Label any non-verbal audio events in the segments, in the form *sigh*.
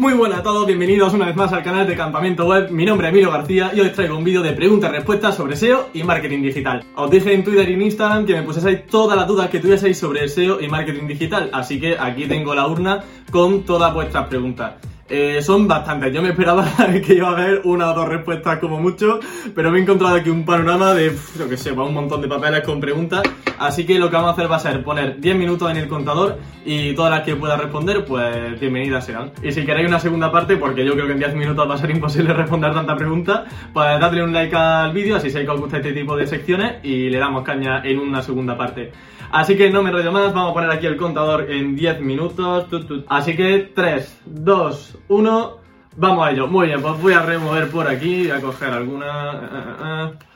Muy buenas a todos, bienvenidos una vez más al canal de Campamento Web. Mi nombre es Emilio García y hoy traigo un vídeo de preguntas y respuestas sobre SEO y marketing digital. Os dije en Twitter y en Instagram que me pusieseis todas las dudas que tuvieseis sobre SEO y marketing digital, así que aquí tengo la urna con todas vuestras preguntas. Eh, son bastantes. Yo me esperaba *laughs* que iba a haber una o dos respuestas como mucho, pero me he encontrado aquí un panorama de, lo que sé, un montón de papeles con preguntas. Así que lo que vamos a hacer va a ser poner 10 minutos en el contador y todas las que pueda responder, pues bienvenidas serán. Y si queréis una segunda parte, porque yo creo que en 10 minutos va a ser imposible *laughs* responder tanta pregunta, pues dadle un like al vídeo, así sé que os gusta este tipo de secciones y le damos caña en una segunda parte. Así que no me rollo más, vamos a poner aquí el contador en 10 minutos. Así que 3, 2, 1, vamos a ello. Muy bien, pues voy a remover por aquí, voy a coger alguna... Eh, eh, eh.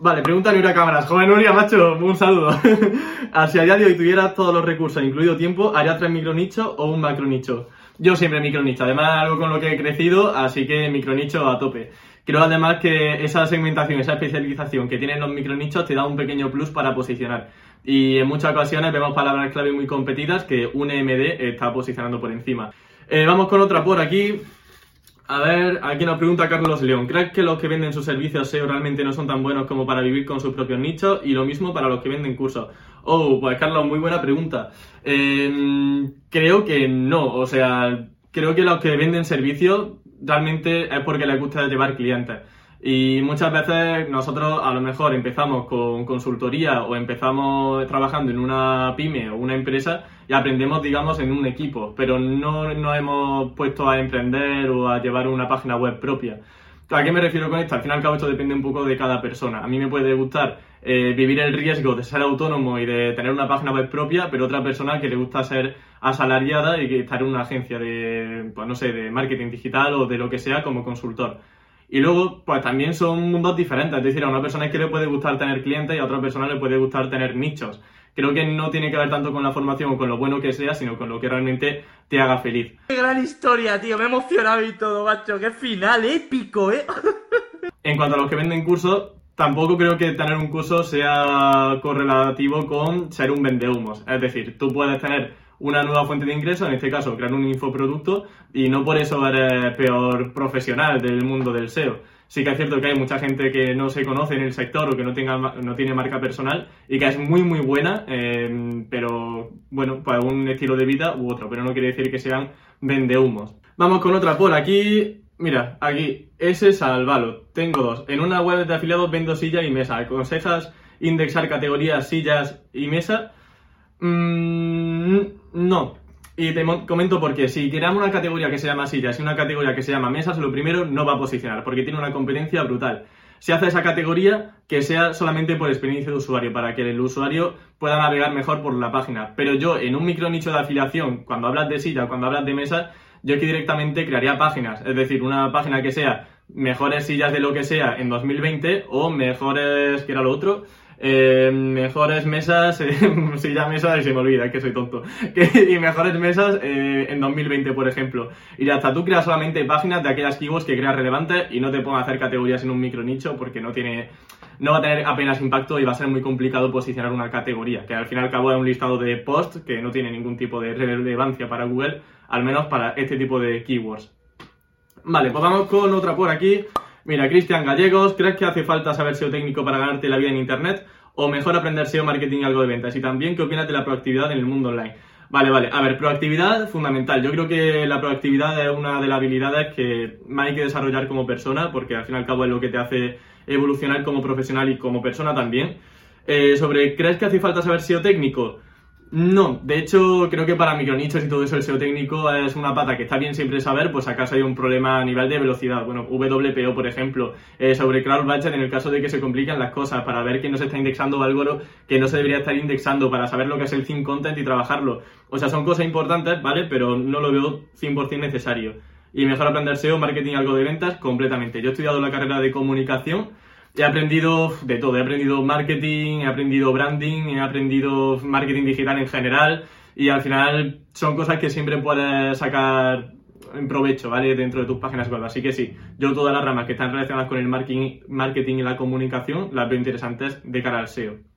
Vale, pregunta Nuria Cámaras. Joven Nuria, macho, un saludo. *laughs* si a día de hoy tuvieras todos los recursos, incluido tiempo, ¿harías tres micronichos o un macronicho? Yo siempre micronicho, además algo con lo que he crecido, así que micronicho a tope. Creo además que esa segmentación, esa especialización que tienen los micronichos te da un pequeño plus para posicionar. Y en muchas ocasiones vemos palabras clave muy competidas que un EMD está posicionando por encima. Eh, vamos con otra por aquí. A ver, aquí nos pregunta Carlos León. ¿Crees que los que venden sus servicios SEO realmente no son tan buenos como para vivir con sus propios nichos? Y lo mismo para los que venden cursos. Oh, pues Carlos, muy buena pregunta. Em, creo que no. O sea, creo que los que venden servicios realmente es porque les gusta llevar clientes. Y muchas veces nosotros a lo mejor empezamos con consultoría o empezamos trabajando en una pyme o una empresa y aprendemos, digamos, en un equipo, pero no nos hemos puesto a emprender o a llevar una página web propia. ¿A qué me refiero con esto? Al final, cabo, esto depende un poco de cada persona. A mí me puede gustar eh, vivir el riesgo de ser autónomo y de tener una página web propia, pero otra persona que le gusta ser asalariada y estar en una agencia de, pues no sé, de marketing digital o de lo que sea como consultor. Y luego, pues también son mundos diferentes. Es decir, a una persona es que le puede gustar tener clientes y a otra persona le puede gustar tener nichos. Creo que no tiene que ver tanto con la formación o con lo bueno que sea, sino con lo que realmente te haga feliz. ¡Qué gran historia, tío! Me he emocionado y todo, macho. ¡Qué final épico, eh! *laughs* en cuanto a los que venden cursos, tampoco creo que tener un curso sea correlativo con ser un vendehumos. Es decir, tú puedes tener una nueva fuente de ingreso, en este caso crear un infoproducto, y no por eso eres peor profesional del mundo del SEO. Sí que es cierto que hay mucha gente que no se conoce en el sector o que no, tenga, no tiene marca personal y que es muy muy buena, eh, pero bueno, pues un estilo de vida u otro, pero no quiere decir que sean vendehumos. Vamos con otra por aquí. Mira, aquí, ese salvalo. Tengo dos. En una web de afiliados vendo silla y mesa. ¿Aconsejas indexar categorías sillas y mesa? Mm, no. Y te comento por qué. Si creamos una categoría que se llama sillas y una categoría que se llama mesas, lo primero no va a posicionar, porque tiene una competencia brutal. Si hace esa categoría, que sea solamente por experiencia de usuario, para que el usuario pueda navegar mejor por la página. Pero yo, en un micro nicho de afiliación, cuando hablas de silla, cuando hablas de mesas, yo aquí directamente crearía páginas. Es decir, una página que sea mejores sillas de lo que sea en 2020 o mejores, que era lo otro, eh, mejores mesas, eh, *laughs* si ya mesas se me olvida, que soy tonto, *laughs* y mejores mesas eh, en 2020, por ejemplo. Y hasta tú creas solamente páginas de aquellas keywords que creas relevantes y no te pongas a hacer categorías en un micro nicho porque no tiene, no va a tener apenas impacto y va a ser muy complicado posicionar una categoría, que al fin y al cabo es un listado de posts que no tiene ningún tipo de relevancia para Google, al menos para este tipo de keywords. Vale, pues vamos con otra por aquí. Mira, Cristian Gallegos, ¿crees que hace falta saber SEO técnico para ganarte la vida en Internet? ¿O mejor aprender SEO, marketing y algo de ventas? Y también, ¿qué opinas de la proactividad en el mundo online? Vale, vale. A ver, proactividad fundamental. Yo creo que la proactividad es una de las habilidades que más hay que desarrollar como persona, porque al fin y al cabo es lo que te hace evolucionar como profesional y como persona también. Eh, sobre, ¿crees que hace falta saber SEO técnico? No, de hecho creo que para micronichos y todo eso el SEO técnico es una pata que está bien siempre saber, pues acaso hay un problema a nivel de velocidad. Bueno, WPO por ejemplo, eh, sobre Crowd Budget en el caso de que se complican las cosas, para ver que no se está indexando algo que no se debería estar indexando, para saber lo que es el thin content y trabajarlo. O sea, son cosas importantes, ¿vale? Pero no lo veo 100% necesario. Y mejor aprender SEO, marketing, algo de ventas, completamente. Yo he estudiado la carrera de comunicación He aprendido de todo, he aprendido marketing, he aprendido branding, he aprendido marketing digital en general y al final son cosas que siempre puedes sacar en provecho, ¿vale? Dentro de tus páginas web. Así que sí, yo todas las ramas que están relacionadas con el marketing, marketing y la comunicación las veo interesantes de cara al SEO.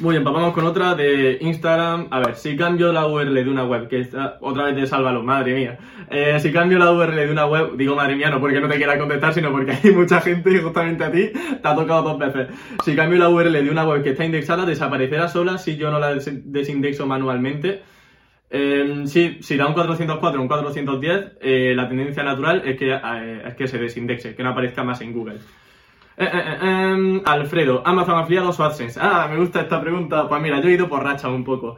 Muy bien, pues vamos con otra de Instagram. A ver, si cambio la URL de una web, que está otra vez de Sálvalo, madre mía. Eh, si cambio la URL de una web, digo madre mía, no porque no te quiera contestar, sino porque hay *laughs* mucha gente y justamente a ti te ha tocado dos veces. Si cambio la URL de una web que está indexada, desaparecerá sola si yo no la desindexo manualmente. Eh, sí, si da un 404 o un 410, eh, la tendencia natural es que, eh, es que se desindexe, que no aparezca más en Google. Eh, eh, eh, em, Alfredo, Amazon afiliados o AdSense. Ah, me gusta esta pregunta. Pues mira, yo he ido por racha un poco.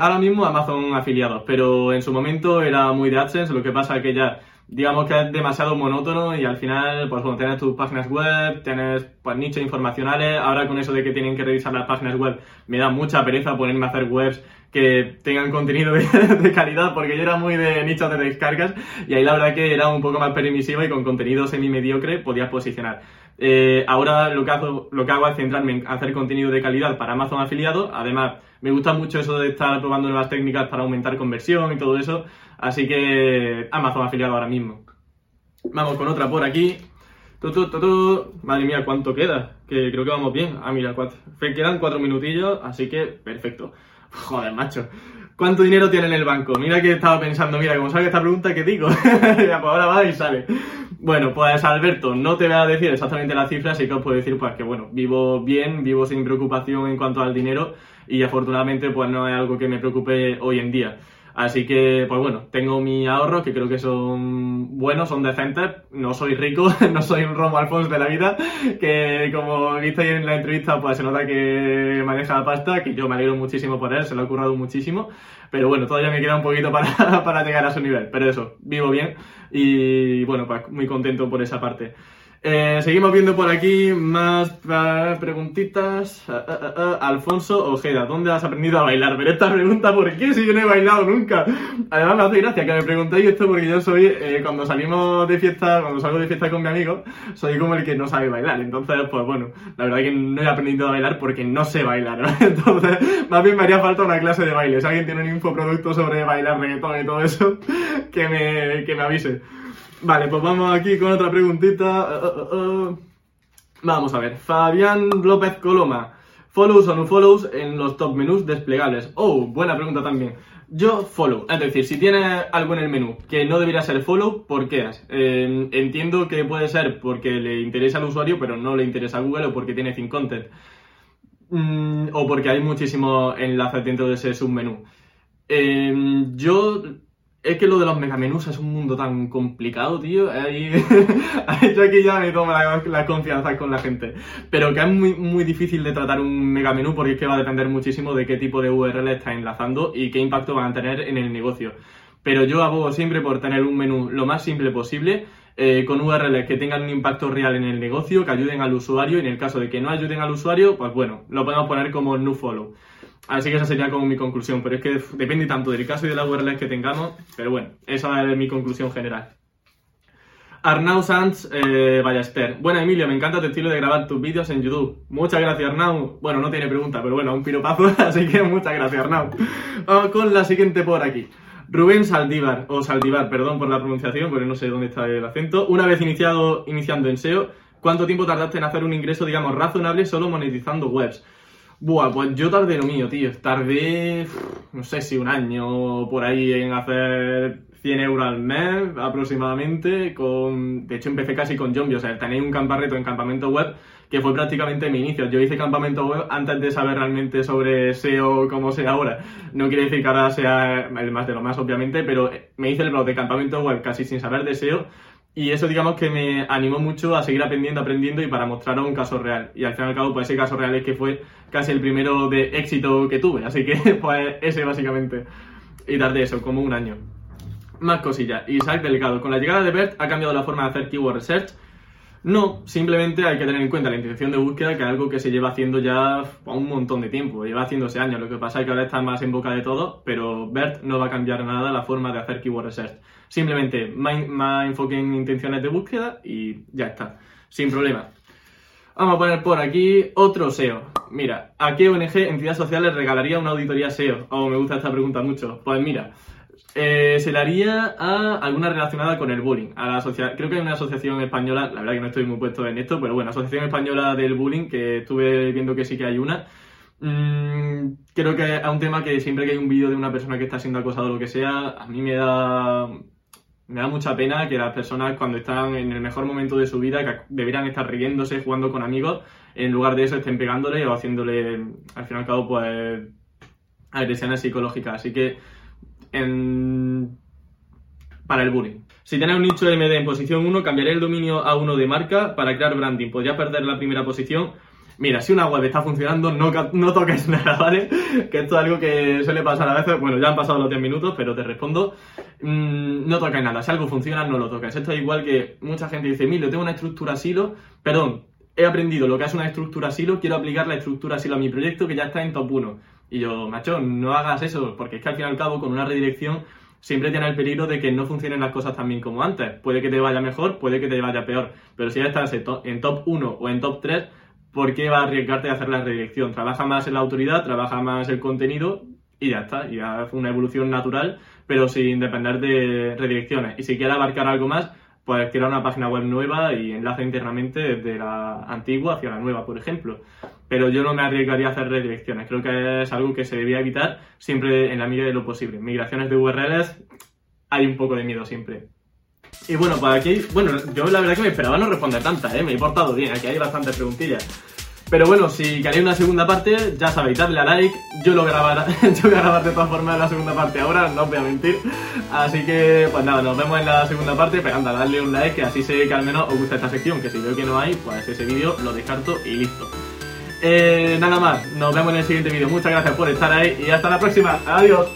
Ahora mismo Amazon afiliados, pero en su momento era muy de AdSense, lo que pasa que ya digamos que es demasiado monótono y al final, pues bueno, tienes tus páginas web, tienes pues nichos informacionales, ahora con eso de que tienen que revisar las páginas web, me da mucha pereza ponerme a hacer webs que tengan contenido de, *laughs* calidad, porque yo era muy de nichos de descargas y ahí la verdad que era un poco más permisivo y con contenido semi-mediocre podías posicionar. Eh, ahora lo que, hago, lo que hago es centrarme en hacer contenido de calidad para Amazon afiliado. Además, me gusta mucho eso de estar probando nuevas técnicas para aumentar conversión y todo eso. Así que Amazon afiliado ahora mismo. Vamos con otra por aquí. Tu, tu, tu. Madre mía, ¿cuánto queda? Que creo que vamos bien. Ah, mira, cuatro. quedan cuatro minutillos, así que perfecto. *laughs* Joder, macho. ¿Cuánto dinero tiene en el banco? Mira que estaba pensando, mira, como salga esta pregunta, ¿qué digo? *laughs* pues ahora va y sale. Bueno, pues Alberto, no te voy a decir exactamente la cifra, sí que os puedo decir pues que bueno, vivo bien, vivo sin preocupación en cuanto al dinero y afortunadamente pues no es algo que me preocupe hoy en día. Así que, pues bueno, tengo mi ahorro que creo que son buenos, son decentes. No soy rico, *laughs* no soy un Romo Alfonso de la vida, que como visteis en la entrevista, pues se nota que maneja la pasta, que yo me alegro muchísimo por él, se lo ha currado muchísimo. Pero bueno, todavía me queda un poquito para, *laughs* para llegar a su nivel. Pero eso, vivo bien y bueno, pues muy contento por esa parte. Eh, seguimos viendo por aquí más uh, preguntitas. Uh, Alfonso Ojeda, ¿dónde has aprendido a bailar? Pero esta pregunta, ¿por qué? Si yo no he bailado nunca. Además me hace gracia que me preguntéis esto porque yo soy, eh, cuando salimos de fiesta, cuando salgo de fiesta con mi amigo, soy como el que no sabe bailar. Entonces, pues bueno, la verdad es que no he aprendido a bailar porque no sé bailar. *laughs* Entonces, más bien me haría falta una clase de baile. Si alguien tiene un infoproducto sobre bailar reggaetón y todo eso, que me, que me avise. Vale, pues vamos aquí con otra preguntita. Uh, uh, uh. Vamos a ver. Fabián López Coloma. Follows o no follows en los top menús desplegables. Oh, buena pregunta también. Yo follow. Es decir, si tienes algo en el menú que no debería ser follow, ¿por qué? Eh, entiendo que puede ser porque le interesa al usuario, pero no le interesa a Google o porque tiene thin content. Mm, o porque hay muchísimos enlaces dentro de ese submenú. Eh, yo es que lo de los megamenús es un mundo tan complicado, tío. Ahí, *laughs* yo aquí ya me tomo la, la, confianza con la gente. Pero que es muy, muy difícil de tratar un megamenú porque es que va a depender muchísimo de qué tipo de URL está enlazando y qué impacto van a tener en el negocio. Pero yo abogo siempre por tener un menú lo más simple posible, eh, con URLs que tengan un impacto real en el negocio, que ayuden al usuario y en el caso de que no ayuden al usuario, pues bueno, lo podemos poner como no follow. Así que esa sería como mi conclusión, pero es que depende tanto del caso y de la URL que tengamos, pero bueno, esa es mi conclusión general. Arnau Sanz eh, Ballester. Bueno, Emilio, me encanta tu estilo de grabar tus vídeos en YouTube. Muchas gracias, Arnau. Bueno, no tiene pregunta, pero bueno, un piropazo, *laughs* así que muchas gracias, Arnau. Vamos con la siguiente por aquí. Rubén Saldívar, o Saldívar, perdón por la pronunciación, porque no sé dónde está el acento. Una vez iniciado, iniciando en SEO, ¿cuánto tiempo tardaste en hacer un ingreso, digamos, razonable solo monetizando webs? Buah, pues yo tardé lo mío, tío. Tardé, no sé si un año por ahí en hacer 100 euros al mes aproximadamente. Con... De hecho, empecé casi con Zombie. O sea, tenéis un camparreto en campamento web que fue prácticamente mi inicio. Yo hice campamento web antes de saber realmente sobre SEO como sé ahora. No quiere decir que ahora sea el más de lo más, obviamente, pero me hice el blog de campamento web casi sin saber de SEO y eso, digamos, que me animó mucho a seguir aprendiendo, aprendiendo y para mostraros un caso real. Y al fin y al cabo, pues ese caso real es que fue casi el primero de éxito que tuve. Así que, *laughs* pues ese básicamente. Y tardé eso, como un año. Más cosillas. Isaac Delicado. Con la llegada de BERT ha cambiado la forma de hacer keyword research. No, simplemente hay que tener en cuenta la intención de búsqueda, que es algo que se lleva haciendo ya un montón de tiempo, lleva haciéndose años. Lo que pasa es que ahora está más en boca de todo, pero BERT no va a cambiar nada la forma de hacer keyword research. Simplemente más, enfoque en intenciones de búsqueda y ya está, sin problema. Vamos a poner por aquí otro SEO. Mira, ¿a qué ONG, entidad social, le regalaría una auditoría SEO? Oh, me gusta esta pregunta mucho. Pues mira, eh, se le haría a alguna relacionada con el bullying. A la creo que hay una asociación española, la verdad que no estoy muy puesto en esto, pero bueno, Asociación Española del Bullying, que estuve viendo que sí que hay una. Mm, creo que es un tema que siempre que hay un vídeo de una persona que está siendo acosado o lo que sea, a mí me da, me da mucha pena que las personas cuando están en el mejor momento de su vida, que deberían estar riéndose, jugando con amigos, en lugar de eso estén pegándole o haciéndole, al fin y al cabo, pues agresiones psicológicas. Así que, en... para el bullying. Si tienes un nicho MD en posición 1, cambiaré el dominio a 1 de marca para crear branding. Podría perder la primera posición. Mira, si una web está funcionando, no, no toques *laughs* nada, ¿vale? Que esto es algo que suele pasar a veces. Bueno, ya han pasado los 10 minutos, pero te respondo. Mm, no toques nada. Si algo funciona, no lo toques. Esto es igual que mucha gente dice, mira, tengo una estructura silo. Perdón, he aprendido lo que es una estructura silo, quiero aplicar la estructura silo a mi proyecto que ya está en top 1. Y yo, macho, no hagas eso, porque es que al fin y al cabo, con una redirección siempre tiene el peligro de que no funcionen las cosas tan bien como antes. Puede que te vaya mejor, puede que te vaya peor, pero si ya estás en top 1 o en top 3, ¿por qué va a arriesgarte a hacer la redirección? Trabaja más en la autoridad, trabaja más el contenido y ya está, ya fue una evolución natural, pero sin depender de redirecciones. Y si quieres abarcar algo más, pues crear una página web nueva y enlace internamente desde la antigua hacia la nueva, por ejemplo. Pero yo no me arriesgaría a hacer redirecciones. Creo que es algo que se debía evitar siempre en la medida de lo posible. Migraciones de URLs, hay un poco de miedo siempre. Y bueno, para aquí, bueno, yo la verdad que me esperaba no responder tantas, ¿eh? me he portado bien, aquí hay bastantes preguntillas. Pero bueno, si queréis una segunda parte, ya sabéis, dadle a like. Yo lo grabaré, *laughs* yo voy a grabar de todas formas la segunda parte ahora, no os voy a mentir. Así que, pues nada, nos vemos en la segunda parte. Pero anda, dadle un like, que así sé que al menos os gusta esta sección. Que si veo que no hay, pues ese vídeo lo descarto y listo. Eh, nada más, nos vemos en el siguiente vídeo. Muchas gracias por estar ahí y hasta la próxima. Adiós.